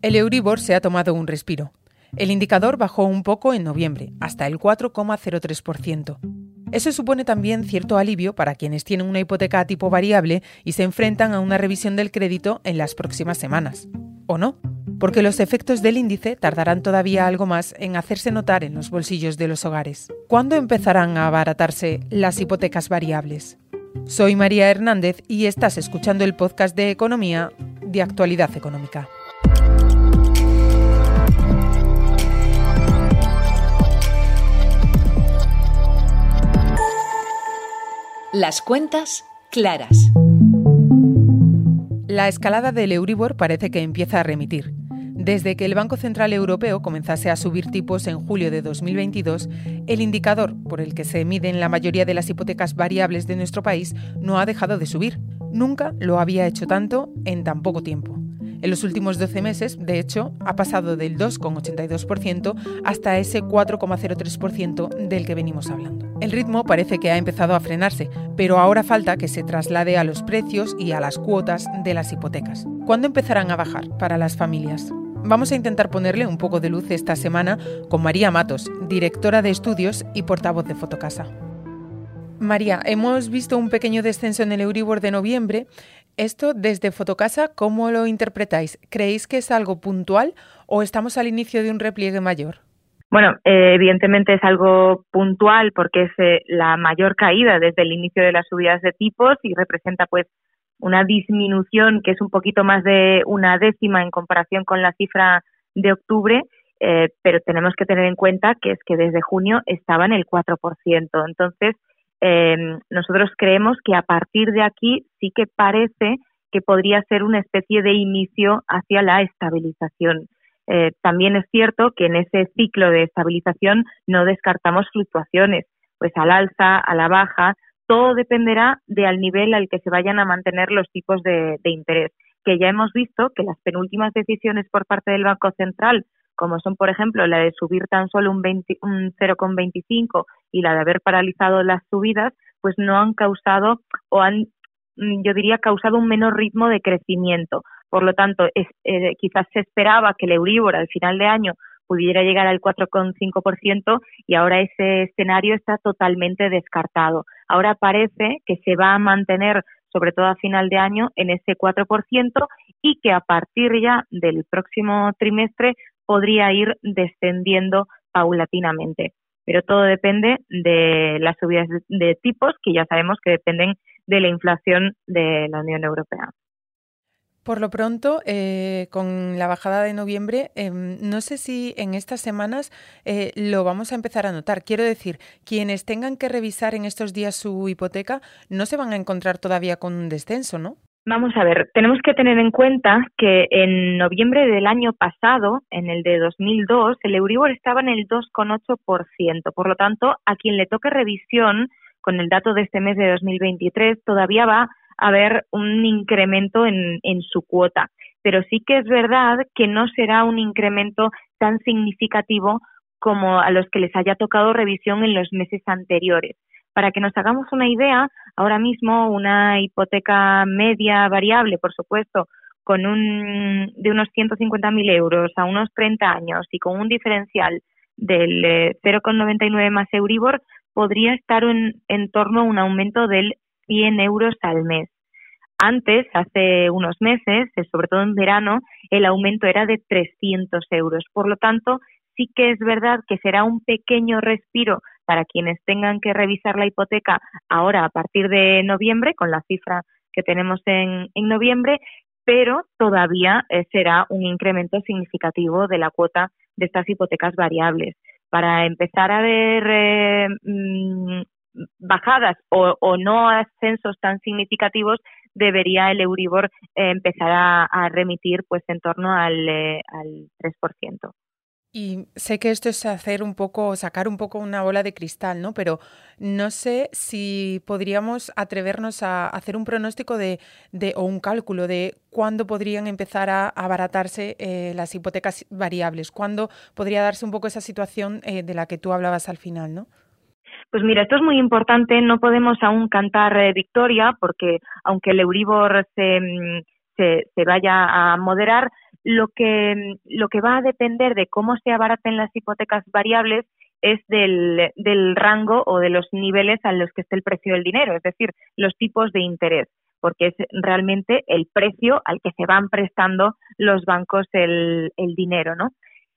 El Euribor se ha tomado un respiro. El indicador bajó un poco en noviembre, hasta el 4,03%. Eso supone también cierto alivio para quienes tienen una hipoteca a tipo variable y se enfrentan a una revisión del crédito en las próximas semanas. ¿O no? Porque los efectos del índice tardarán todavía algo más en hacerse notar en los bolsillos de los hogares. ¿Cuándo empezarán a abaratarse las hipotecas variables? Soy María Hernández y estás escuchando el podcast de Economía de Actualidad Económica. Las cuentas claras. La escalada del Euribor parece que empieza a remitir. Desde que el Banco Central Europeo comenzase a subir tipos en julio de 2022, el indicador por el que se miden la mayoría de las hipotecas variables de nuestro país no ha dejado de subir. Nunca lo había hecho tanto en tan poco tiempo. En los últimos 12 meses, de hecho, ha pasado del 2,82% hasta ese 4,03% del que venimos hablando. El ritmo parece que ha empezado a frenarse, pero ahora falta que se traslade a los precios y a las cuotas de las hipotecas. ¿Cuándo empezarán a bajar para las familias? Vamos a intentar ponerle un poco de luz esta semana con María Matos, directora de estudios y portavoz de Fotocasa. María, hemos visto un pequeño descenso en el Euribor de noviembre. Esto desde Fotocasa, ¿cómo lo interpretáis? ¿Creéis que es algo puntual o estamos al inicio de un repliegue mayor? Bueno, eh, evidentemente es algo puntual porque es eh, la mayor caída desde el inicio de las subidas de tipos y representa pues una disminución que es un poquito más de una décima en comparación con la cifra de octubre, eh, pero tenemos que tener en cuenta que es que desde junio estaba en el 4%. Entonces, eh, nosotros creemos que a partir de aquí sí que parece que podría ser una especie de inicio hacia la estabilización. Eh, también es cierto que en ese ciclo de estabilización no descartamos fluctuaciones, pues al alza, a la baja, todo dependerá del nivel al que se vayan a mantener los tipos de, interés, que ya hemos visto que las penúltimas decisiones por parte del Banco Central, como son, por ejemplo, la de subir tan solo un, un 0,25 y la de haber paralizado las subidas, pues no han causado o han, mm, yo diría, causado un menor ritmo de crecimiento. Por lo tanto, eh, quizás se esperaba que el Euribor al final de año pudiera llegar al 4,5% y ahora ese escenario está totalmente descartado. Ahora parece que se va a mantener, sobre todo a final de año, en ese 4% y que a partir ya del próximo trimestre podría ir descendiendo paulatinamente. Pero todo depende de las subidas de tipos que ya sabemos que dependen de la inflación de la Unión Europea. Por lo pronto, eh, con la bajada de noviembre, em, no sé si en estas semanas eh, lo vamos a empezar a notar. Quiero decir, quienes tengan que revisar en estos días su hipoteca no se van a encontrar todavía con un descenso, ¿no? Vamos a ver, tenemos que tener en cuenta que en noviembre del año pasado, en el de 2002, el Euribor estaba en el 2,8%. Por lo tanto, a quien le toque revisión con el dato de este mes de 2023, todavía va haber un incremento en, en su cuota. Pero sí que es verdad que no será un incremento tan significativo como a los que les haya tocado revisión en los meses anteriores. Para que nos hagamos una idea, ahora mismo una hipoteca media variable, por supuesto, con un, de unos 150.000 euros a unos 30 años y con un diferencial del 0,99 eh, más Euribor, podría estar en, en torno a un aumento del 100 euros al mes. Antes, hace unos meses, eh, sobre todo en verano, el aumento era de 300 euros. Por lo tanto, sí que es verdad que será un pequeño respiro para quienes tengan que revisar la hipoteca ahora a partir de noviembre, con la cifra que tenemos en, en noviembre, pero todavía eh, será un incremento significativo de la cuota de estas hipotecas variables. Para empezar a ver eh, mm, bajadas o, no ascensos tan significativos, debería el Euribor eh, empezar a, remitir pues en torno al, eh, al 3%. Y sé que esto es hacer un poco, sacar un poco una bola de cristal, ¿no? Pero no sé si podríamos atrevernos a hacer un pronóstico de, de o un cálculo de cuándo podrían empezar a abaratarse eh, las hipotecas variables, cuándo podría darse un poco esa situación de la que tú hablabas al final, ¿no? Pues mira, esto es muy importante, no podemos aún cantar eh, victoria porque aunque el Euribor se, mm, se, se, vaya a moderar, lo que, lo que va a depender de cómo se abaraten las hipotecas variables es del, del rango o de los niveles a los que esté el precio del dinero, es decir, los tipos de interés porque es realmente el precio al que se van prestando los bancos el, el dinero, ¿no?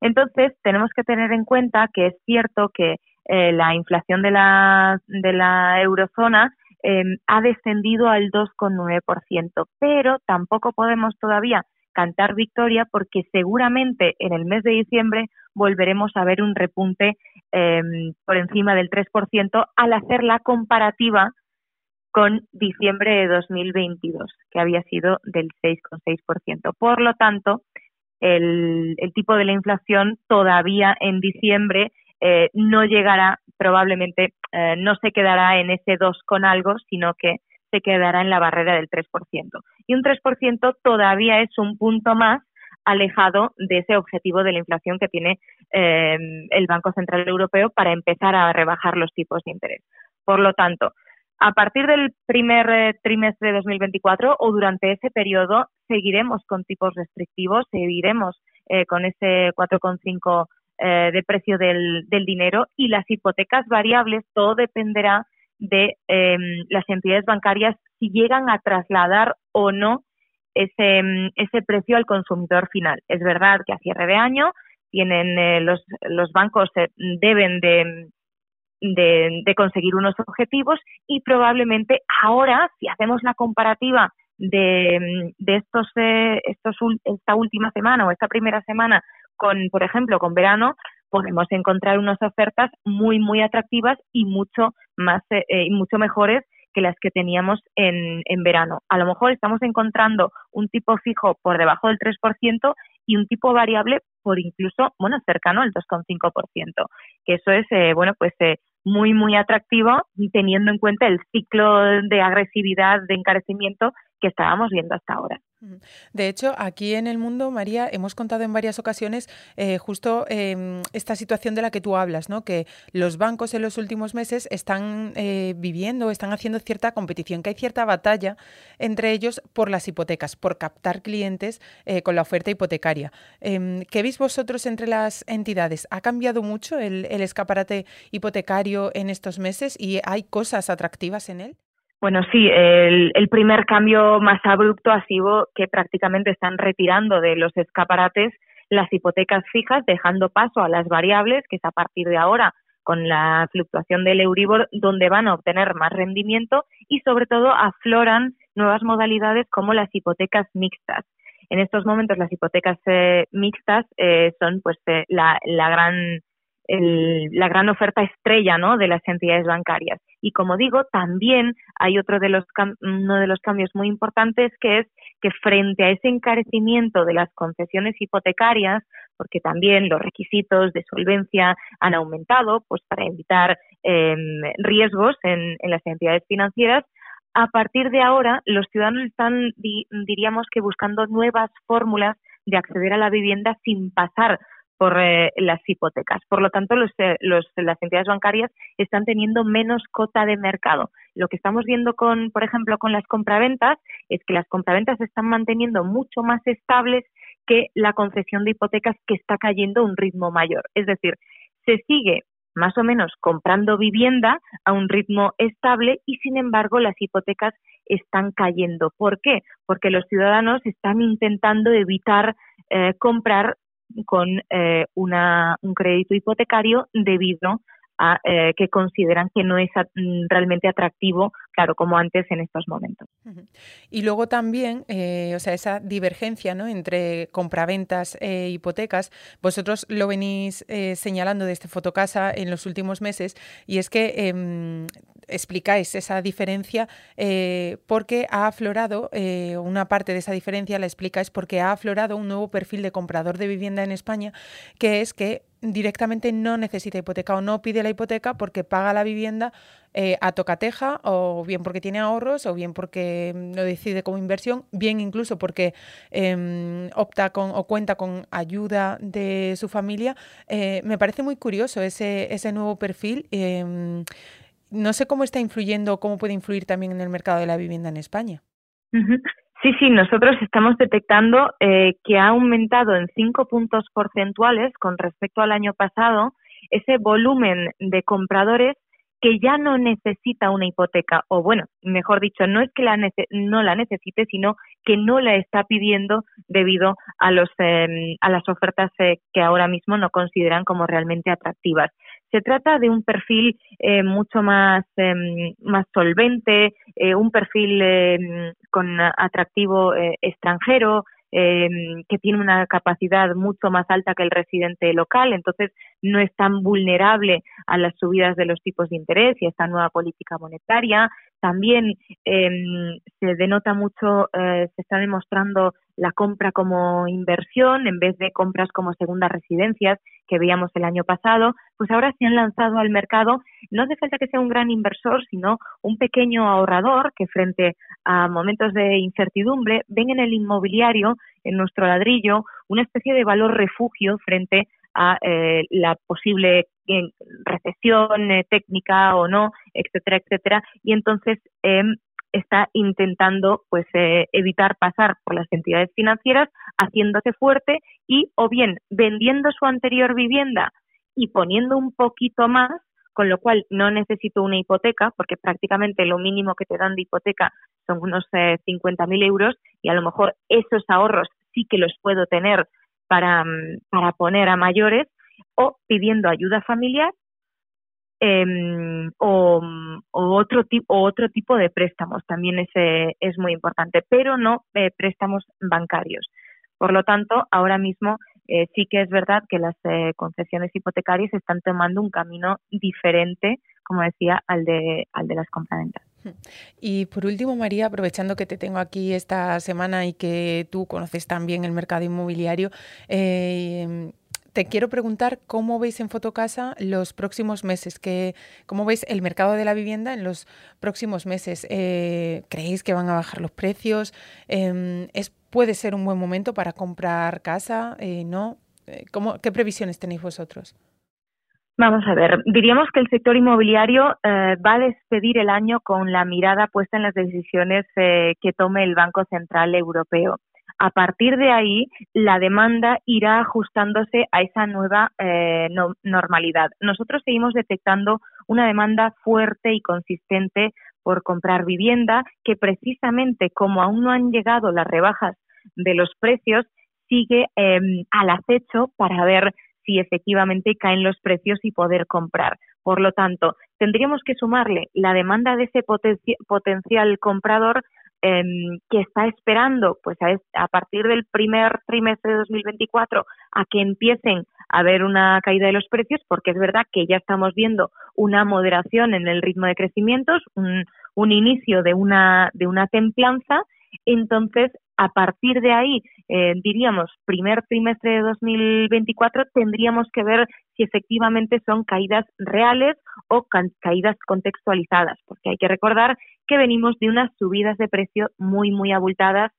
Entonces, tenemos que tener en cuenta que es cierto que eh, la inflación de la, de la eurozona em, ha descendido al 2,9%, pero tampoco podemos todavía cantar victoria porque seguramente en el mes de diciembre volveremos a ver un repunte em, por encima del 3% al hacer la comparativa con diciembre de 2022, que había sido del 6,6%. Por lo tanto, el, tipo de la inflación todavía en diciembre eh, no llegará, probablemente eh, no se quedará en ese 2 con algo, sino que se quedará en la barrera del 3%. Y un 3% todavía es un punto más alejado de ese objetivo de la inflación que tiene eh, el Banco Central Europeo para empezar a rebajar los tipos de interés. Por lo tanto, a partir del primer trimestre de 2024 o durante ese periodo seguiremos con tipos restrictivos, seguiremos con ese 4,5 eh, de precio del, dinero y las hipotecas variables, todo dependerá de em, las entidades bancarias si llegan a trasladar o no ese, em, ese precio al consumidor final. Es verdad que a cierre de año tienen los, los bancos deben de de, conseguir unos objetivos y probablemente ahora, si hacemos la comparativa de, de estos, eh, estos, esta última semana o esta primera semana con, por ejemplo, con verano, podemos encontrar unas ofertas muy, muy atractivas y mucho más, eh, y mucho mejores que las que teníamos en, en verano. A lo mejor estamos encontrando un tipo fijo por debajo del 3% y un tipo variable por incluso, bueno, cercano al 2,5%, que eso es, eh, bueno, pues eh, muy, muy atractivo teniendo en cuenta el ciclo de agresividad, de encarecimiento que estábamos viendo hasta ahora. De hecho, aquí en el mundo, María, hemos contado en varias ocasiones eh, justo em, esta situación de la que tú hablas, ¿no? que los bancos en los últimos meses están eh, viviendo, están haciendo cierta competición, que hay cierta batalla entre ellos por las hipotecas, por captar clientes eh, con la oferta hipotecaria. Em, ¿Qué veis vosotros entre las entidades? ¿Ha cambiado mucho el escaparate hipotecario en estos meses y hay cosas atractivas en él? Bueno, sí, el, primer cambio más abrupto ha sido que prácticamente están retirando de los escaparates las hipotecas fijas, dejando paso a las variables, que es a partir de ahora con la fluctuación del Euribor, donde van a obtener más rendimiento y sobre todo afloran nuevas modalidades como las hipotecas mixtas. En estos momentos las hipotecas eh, mixtas eh, son pues eh, la, la gran la gran oferta estrella ¿no? de las entidades bancarias. Y como digo, también hay otro de los uno de los cambios muy importantes que es que frente a ese encarecimiento de las concesiones hipotecarias, porque también los requisitos de solvencia han aumentado, pues para evitar em, riesgos en, en las entidades financieras, a partir de ahora los ciudadanos están, diríamos que buscando nuevas fórmulas de acceder a la vivienda sin pasar por eh, las hipotecas. Por lo tanto, los, eh, los, las entidades bancarias están teniendo menos cota de mercado. Lo que estamos viendo con, por ejemplo, con las compraventas es que las compraventas se están manteniendo mucho más estables que la concesión de hipotecas que está cayendo a un ritmo mayor. Es decir, se sigue más o menos comprando vivienda a un ritmo estable y sin embargo las hipotecas están cayendo. ¿Por qué? Porque los ciudadanos están intentando evitar eh, comprar con eh, una, un crédito hipotecario debido a eh, que consideran que no es mm, realmente atractivo, claro, como antes en estos momentos. Y luego también, eh, o sea, esa divergencia ¿no? entre compraventas e hipotecas, vosotros lo venís señalando desde Fotocasa en los últimos meses, y es que em, explicáis esa diferencia eh, porque ha aflorado, eh, una parte de esa diferencia la explicáis porque ha aflorado un nuevo perfil de comprador de vivienda en España, que es que directamente no necesita hipoteca o no pide la hipoteca porque paga la vivienda eh, a tocateja o bien porque tiene ahorros o bien porque lo decide como inversión, bien incluso porque em, opta con o cuenta con ayuda de su familia. me parece muy curioso ese, ese nuevo perfil. No sé cómo está influyendo, cómo puede influir también en el mercado de la vivienda en España. Sí, sí, nosotros estamos detectando eh, que ha aumentado en cinco puntos porcentuales con respecto al año pasado ese volumen de compradores que ya no necesita una hipoteca, o bueno, mejor dicho, no es que la no la necesite, sino que no la está pidiendo debido a, los, em, a las ofertas eh, que ahora mismo no consideran como realmente atractivas. Se trata de un perfil eh, mucho más, em, más solvente, eh, un perfil em, con atractivo extranjero, eh, que tiene una capacidad mucho más alta que el residente local, entonces no es tan vulnerable a las subidas de los tipos de interés y a esta nueva política monetaria. También eh, se denota mucho, eh, se está demostrando la compra como inversión en vez de compras como segundas residencias que veíamos el año pasado, pues ahora se han lanzado al mercado. No hace falta que sea un gran inversor, sino un pequeño ahorrador que frente a momentos de incertidumbre ven en el inmobiliario, en nuestro ladrillo, una especie de valor refugio frente a eh, la posible eh, recesión eh, técnica o no, etcétera, etcétera. Y entonces em, está intentando pues eh, evitar pasar por las entidades financieras haciéndose fuerte y o bien vendiendo su anterior vivienda y poniendo un poquito más con lo cual no necesito una hipoteca porque prácticamente lo mínimo que te dan de hipoteca son unos eh, 50.000 euros y a lo mejor esos ahorros sí que los puedo tener para, mm, para poner a mayores o pidiendo ayuda familiar eh, o, otro tipo otro tipo de préstamos también es, eh, es muy importante pero no eh, préstamos bancarios. Por lo tanto ahora mismo eh, sí que es verdad que las concesiones hipotecarias están tomando un camino diferente como decía al de al de las compraventas y por último, María, aprovechando que te tengo aquí esta semana y que tú conoces también el mercado inmobiliario, eh, te quiero preguntar cómo veis en Fotocasa los próximos meses, que, cómo veis el mercado de la vivienda en los próximos meses. Eh, ¿Creéis que van a bajar los precios? Eh, ¿es, ¿Puede ser un buen momento para comprar casa? Eh, ¿No? ¿cómo, ¿Qué previsiones tenéis vosotros? Vamos a ver, diríamos que el sector inmobiliario eh, va a despedir el año con la mirada puesta en las decisiones eh, que tome el Banco Central Europeo a partir de ahí la demanda irá ajustándose a esa nueva eh, normalidad. Nosotros seguimos detectando una demanda fuerte y consistente por comprar vivienda que precisamente como aún no han llegado las rebajas de los precios, sigue em, al acecho para ver si efectivamente caen los precios y poder comprar. Por lo tanto, tendríamos que sumarle la demanda de ese potencial comprador Em, que está esperando pues a, partir del primer trimestre de 2024 a que empiecen a haber una caída de los precios porque es verdad que ya estamos viendo una moderación en el ritmo de crecimientos, un, un inicio de una, de una templanza entonces, a partir de ahí, eh, diríamos, primer trimestre de 2024, tendríamos que ver si efectivamente son caídas reales o caídas contextualizadas, porque hay que recordar que venimos de unas subidas de precio muy, muy abultadas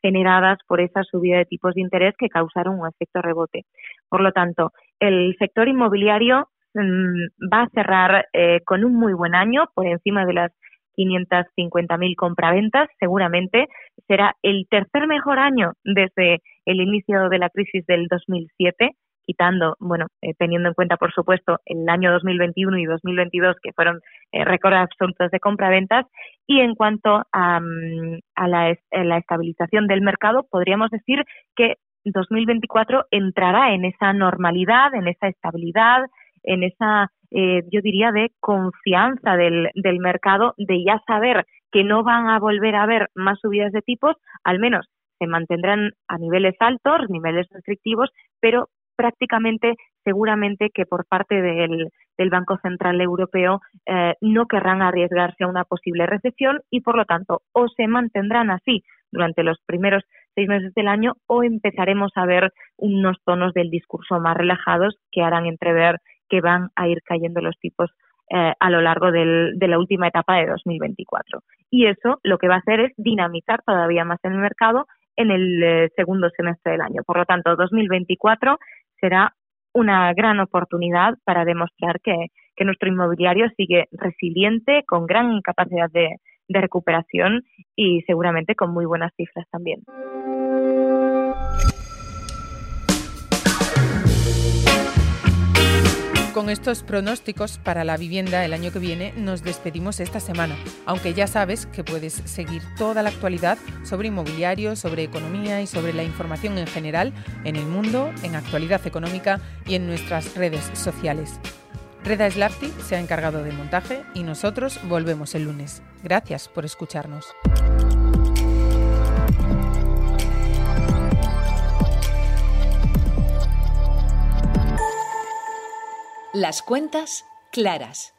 generadas por esa subida de tipos de interés que causaron un efecto rebote. Por lo tanto, el sector inmobiliario mm, va a cerrar eh, con un muy buen año por encima de las 550.000 compraventas, seguramente será el tercer mejor año desde el inicio de la crisis del 2007 quitando, bueno, eh, teniendo en cuenta, por supuesto, el año 2021 y 2022, que fueron eh, récords absolutos de compraventas. Y en cuanto a, mm, a la, la, estabilización del mercado, podríamos decir que 2024 entrará en esa normalidad, en esa estabilidad, en esa, eh, yo diría, de confianza del, del mercado, de ya saber que no van a volver a haber más subidas de tipos, al menos se mantendrán a niveles altos, niveles restrictivos, pero prácticamente seguramente que por parte del, del Banco Central Europeo eh, no querrán arriesgarse a una posible recesión y por lo tanto o se mantendrán así durante los primeros seis meses del año o empezaremos a ver unos tonos del discurso más relajados que harán entrever que van a ir cayendo los tipos eh, a lo largo del, de la última etapa de 2024. Y eso lo que va a hacer es dinamizar todavía más el mercado en el eh, segundo semestre del año. Por lo tanto, 2024 será una gran oportunidad para demostrar que, que nuestro inmobiliario sigue resiliente, con gran capacidad de, de recuperación y seguramente con muy buenas cifras también. Con estos pronósticos para la vivienda el año que viene nos despedimos esta semana, aunque ya sabes que puedes seguir toda la actualidad sobre inmobiliario, sobre economía y sobre la información en general en el mundo, en actualidad económica y en nuestras redes sociales. Reda Slapti se ha encargado del montaje y nosotros volvemos el lunes. Gracias por escucharnos. Las cuentas claras.